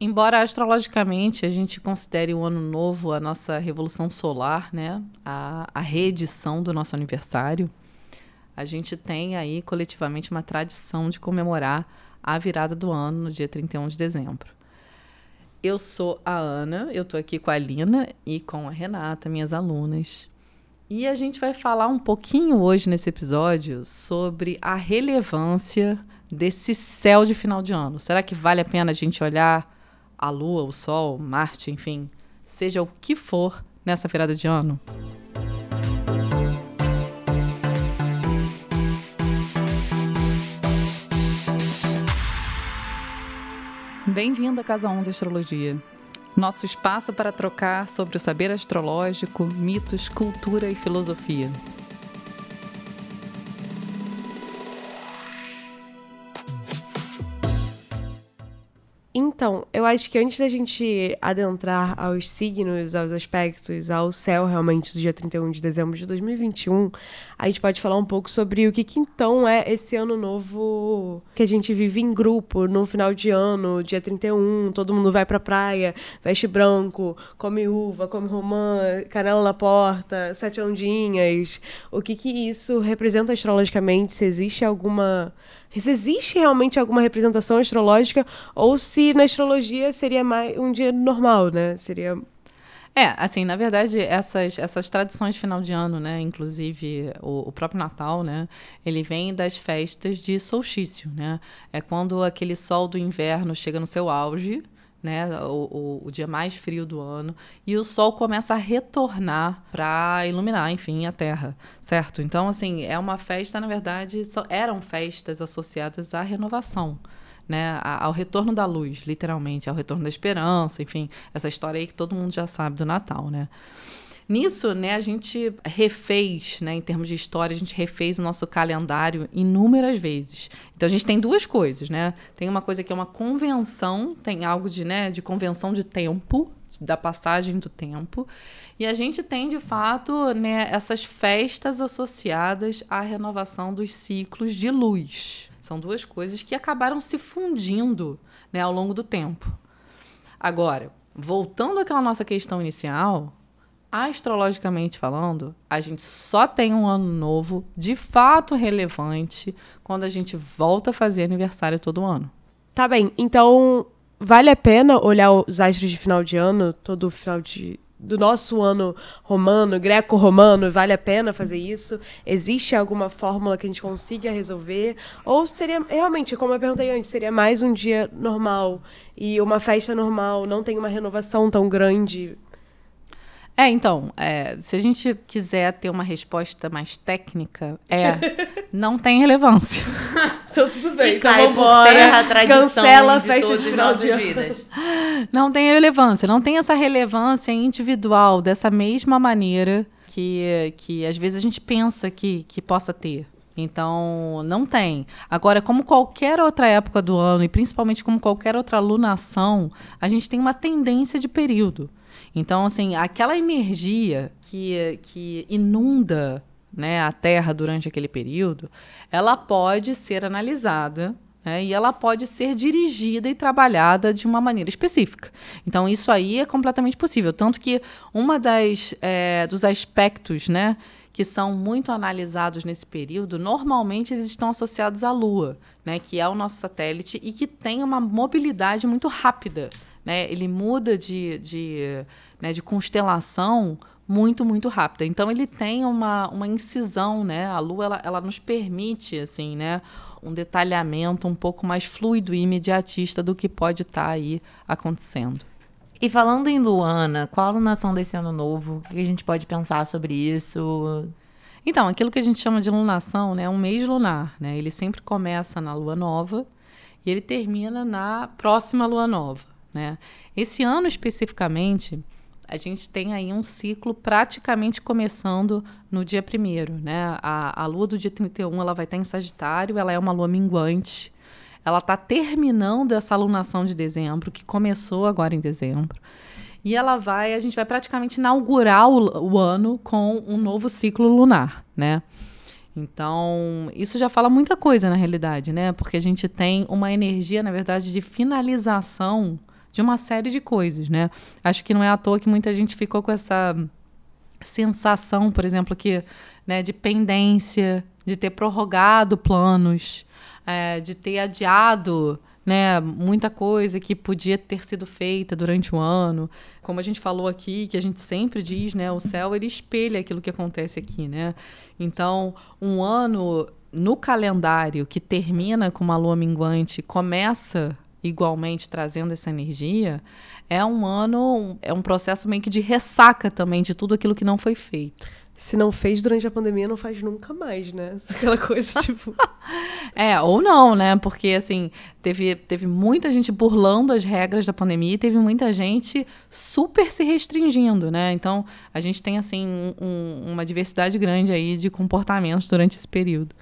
Embora astrologicamente a gente considere o ano novo a nossa revolução solar, né? A, a reedição do nosso aniversário, a gente tem aí coletivamente uma tradição de comemorar a virada do ano no dia 31 de dezembro. Eu sou a Ana, eu estou aqui com a Lina e com a Renata, minhas alunas. E a gente vai falar um pouquinho hoje nesse episódio sobre a relevância desse céu de final de ano. Será que vale a pena a gente olhar a Lua, o Sol, Marte, enfim, seja o que for nessa virada de ano? Bem-vindo à Casa 11 Astrologia. Nosso espaço para trocar sobre o saber astrológico, mitos, cultura e filosofia. Então, eu acho que antes da gente adentrar aos signos, aos aspectos, ao céu realmente do dia 31 de dezembro de 2021, a gente pode falar um pouco sobre o que, que então é esse ano novo que a gente vive em grupo, no final de ano, dia 31, todo mundo vai pra praia, veste branco, come uva, come romã, canela na porta, sete ondinhas. O que que isso representa astrologicamente? Se existe alguma se existe realmente alguma representação astrológica ou se na astrologia seria mais um dia normal, né? Seria é, assim, na verdade, essas, essas tradições de final de ano, né, inclusive o, o, próprio Natal, né, ele vem das festas de solstício, né? É quando aquele sol do inverno chega no seu auge, né, o, o, o, dia mais frio do ano, e o Sol começa a retornar para iluminar, enfim, a Terra, certo? Então, assim, é uma festa, na verdade, eram festas associadas à renovação. Né, ao retorno da luz, literalmente, ao retorno da esperança, enfim, essa história aí que todo mundo já sabe do Natal, né? Nisso, né, a gente refez, né, em termos de história, a gente refez o nosso calendário inúmeras vezes. Então a gente tem duas coisas, né? Tem uma coisa que é uma convenção, tem algo de, né, de convenção de tempo, da passagem do tempo. E a gente tem, de fato, né, essas festas associadas à renovação dos ciclos de luz. São duas coisas que acabaram se fundindo né, ao longo do tempo. Agora, voltando àquela nossa questão inicial, astrologicamente falando, a gente só tem um ano novo de fato relevante quando a gente volta a fazer aniversário todo ano. Tá bem, então vale a pena olhar os astros de final de ano, todo final de do nosso ano romano, greco-romano, vale a pena fazer isso? Existe alguma fórmula que a gente consiga resolver? Ou seria, realmente, como eu perguntei antes, seria mais um dia normal e uma festa normal, não tem uma renovação tão grande? É, então, é, se a gente quiser ter uma resposta mais técnica, é, não tem relevância. então tudo bem, então vamos embora, cancela a festa de final de vidas. Não tem relevância, não tem essa relevância individual dessa mesma maneira que, que às vezes a gente pensa que, que possa ter. Então, não tem. Agora, como qualquer outra época do ano, e principalmente como qualquer outra alunação, a gente tem uma tendência de período. Então, assim, aquela energia que, que inunda né, a Terra durante aquele período, ela pode ser analisada né, e ela pode ser dirigida e trabalhada de uma maneira específica. Então, isso aí é completamente possível. Tanto que uma das é, dos aspectos né, que são muito analisados nesse período, normalmente eles estão associados à Lua, né, que é o nosso satélite e que tem uma mobilidade muito rápida né? Ele muda de, de, né, de constelação muito, muito rápida. Então ele tem uma, uma incisão, né? A Lua ela, ela nos permite assim, né, um detalhamento um pouco mais fluido e imediatista do que pode estar tá aí acontecendo. E falando em Luana, qual a alunação desse ano novo? O que a gente pode pensar sobre isso? Então, aquilo que a gente chama de lunação, né, é um mês lunar, né? Ele sempre começa na lua nova e ele termina na próxima lua nova. Né? Esse ano especificamente, a gente tem aí um ciclo praticamente começando no dia primeiro, né? A, a lua do dia 31 ela vai estar em Sagitário, ela é uma lua minguante. Ela está terminando essa alunação de dezembro, que começou agora em dezembro. E ela vai, a gente vai praticamente inaugurar o, o ano com um novo ciclo lunar, né? Então, isso já fala muita coisa na realidade, né? Porque a gente tem uma energia, na verdade, de finalização de uma série de coisas, né? Acho que não é à toa que muita gente ficou com essa sensação, por exemplo, que né, de pendência, de ter prorrogado planos, é, de ter adiado né, muita coisa que podia ter sido feita durante o ano. Como a gente falou aqui, que a gente sempre diz, né, o céu ele espelha aquilo que acontece aqui, né? Então, um ano no calendário que termina com uma lua minguante, começa igualmente trazendo essa energia, é um ano, é um processo meio que de ressaca também de tudo aquilo que não foi feito se não fez durante a pandemia, não faz nunca mais, né? Aquela coisa, tipo. é, ou não, né? Porque, assim, teve, teve muita gente burlando as regras da pandemia e teve muita gente super se restringindo, né? Então, a gente tem, assim, um, uma diversidade grande aí de comportamentos durante esse período.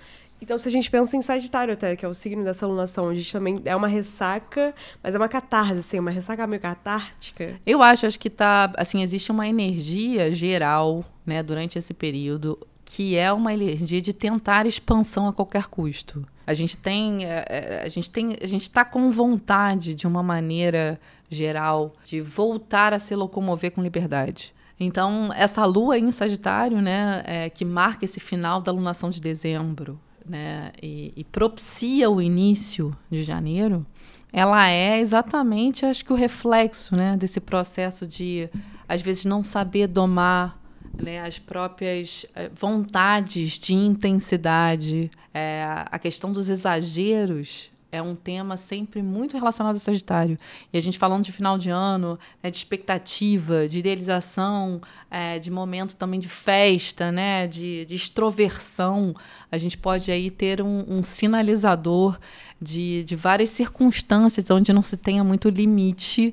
Então, se a gente pensa em Sagitário até, que é o signo dessa alunação, a gente também é uma ressaca, mas é uma catarse, assim, uma ressaca meio catártica. Eu acho, acho que tá, assim, existe uma energia geral, né, durante esse período, que é uma energia de tentar expansão a qualquer custo. A gente tem, é, é, a gente tem, a gente está com vontade de uma maneira geral de voltar a se locomover com liberdade. Então, essa lua em Sagitário, né, é, que marca esse final da lunação de dezembro, né, e, e propicia o início de janeiro, ela é exatamente, acho que o reflexo, né, desse processo de às vezes não saber domar né, as próprias eh, vontades de intensidade, é, a questão dos exageros é um tema sempre muito relacionado ao Sagitário. E a gente falando de final de ano, né, de expectativa, de idealização, é, de momento também de festa, né, de, de extroversão, a gente pode aí ter um, um sinalizador de, de várias circunstâncias onde não se tenha muito limite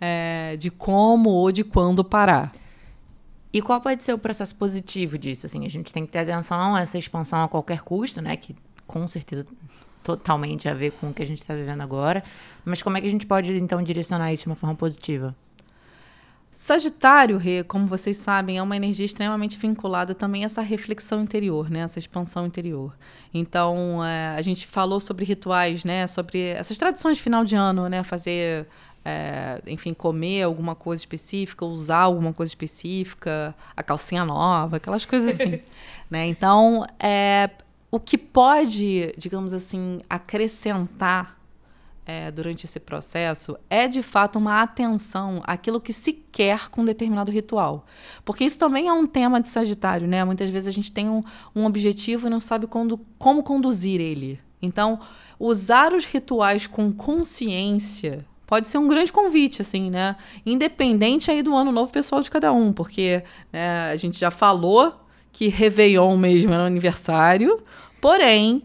é, de como ou de quando parar. E qual pode ser o processo positivo disso? Assim, a gente tem que ter atenção a essa expansão a qualquer custo, né? Que com certeza totalmente a ver com o que a gente está vivendo agora. Mas como é que a gente pode, então, direcionar isso de uma forma positiva? Sagitário, Rê, como vocês sabem, é uma energia extremamente vinculada também a essa reflexão interior, né? essa expansão interior. Então, é, a gente falou sobre rituais, né? sobre essas tradições de final de ano, né? fazer, é, enfim, comer alguma coisa específica, usar alguma coisa específica, a calcinha nova, aquelas coisas assim. né? Então, é, o que pode, digamos assim, acrescentar é, durante esse processo é de fato uma atenção àquilo que se quer com determinado ritual. Porque isso também é um tema de Sagitário, né? Muitas vezes a gente tem um, um objetivo e não sabe quando, como conduzir ele. Então, usar os rituais com consciência pode ser um grande convite, assim, né? Independente aí do ano novo pessoal de cada um, porque né, a gente já falou que Réveillon mesmo era o aniversário, porém,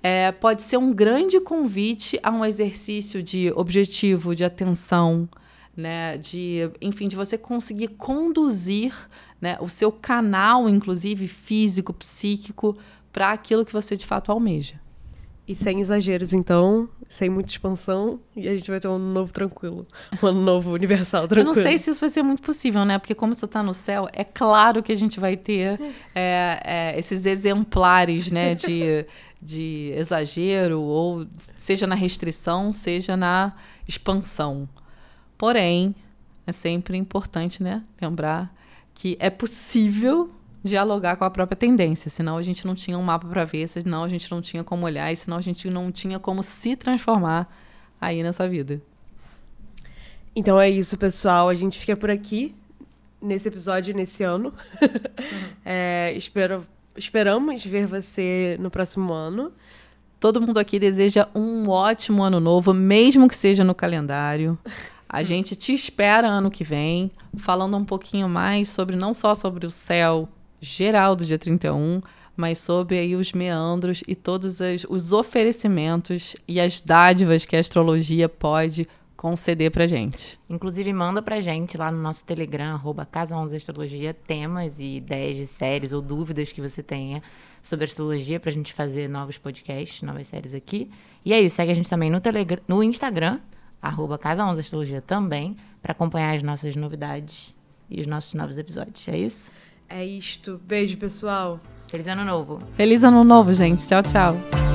é, pode ser um grande convite a um exercício de objetivo, de atenção, né, de, enfim, de você conseguir conduzir né, o seu canal, inclusive físico, psíquico, para aquilo que você de fato almeja. E sem exageros, então, sem muita expansão, e a gente vai ter um ano novo tranquilo. Um ano novo universal tranquilo. Eu não sei se isso vai ser muito possível, né? Porque como isso está no céu, é claro que a gente vai ter é, é, esses exemplares, né? De, de exagero, ou seja na restrição, seja na expansão. Porém, é sempre importante, né? Lembrar que é possível dialogar com a própria tendência, senão a gente não tinha um mapa para ver, senão a gente não tinha como olhar, e senão a gente não tinha como se transformar aí nessa vida. Então é isso, pessoal. A gente fica por aqui nesse episódio, nesse ano. Uhum. é, espero, esperamos ver você no próximo ano. Todo mundo aqui deseja um ótimo ano novo, mesmo que seja no calendário. A gente te espera ano que vem, falando um pouquinho mais sobre não só sobre o céu, geral do dia 31, mas sobre aí os meandros e todos os oferecimentos e as dádivas que a astrologia pode conceder pra gente. Inclusive, manda pra gente lá no nosso Telegram, arroba Casa 11 Astrologia, temas e ideias de séries ou dúvidas que você tenha sobre astrologia pra gente fazer novos podcasts, novas séries aqui. E é isso, segue a gente também no, Telegram, no Instagram, arroba Casa 11 Astrologia também, para acompanhar as nossas novidades e os nossos novos episódios. É isso? É isto. Beijo, pessoal. Feliz ano novo. Feliz ano novo, gente. Tchau, tchau.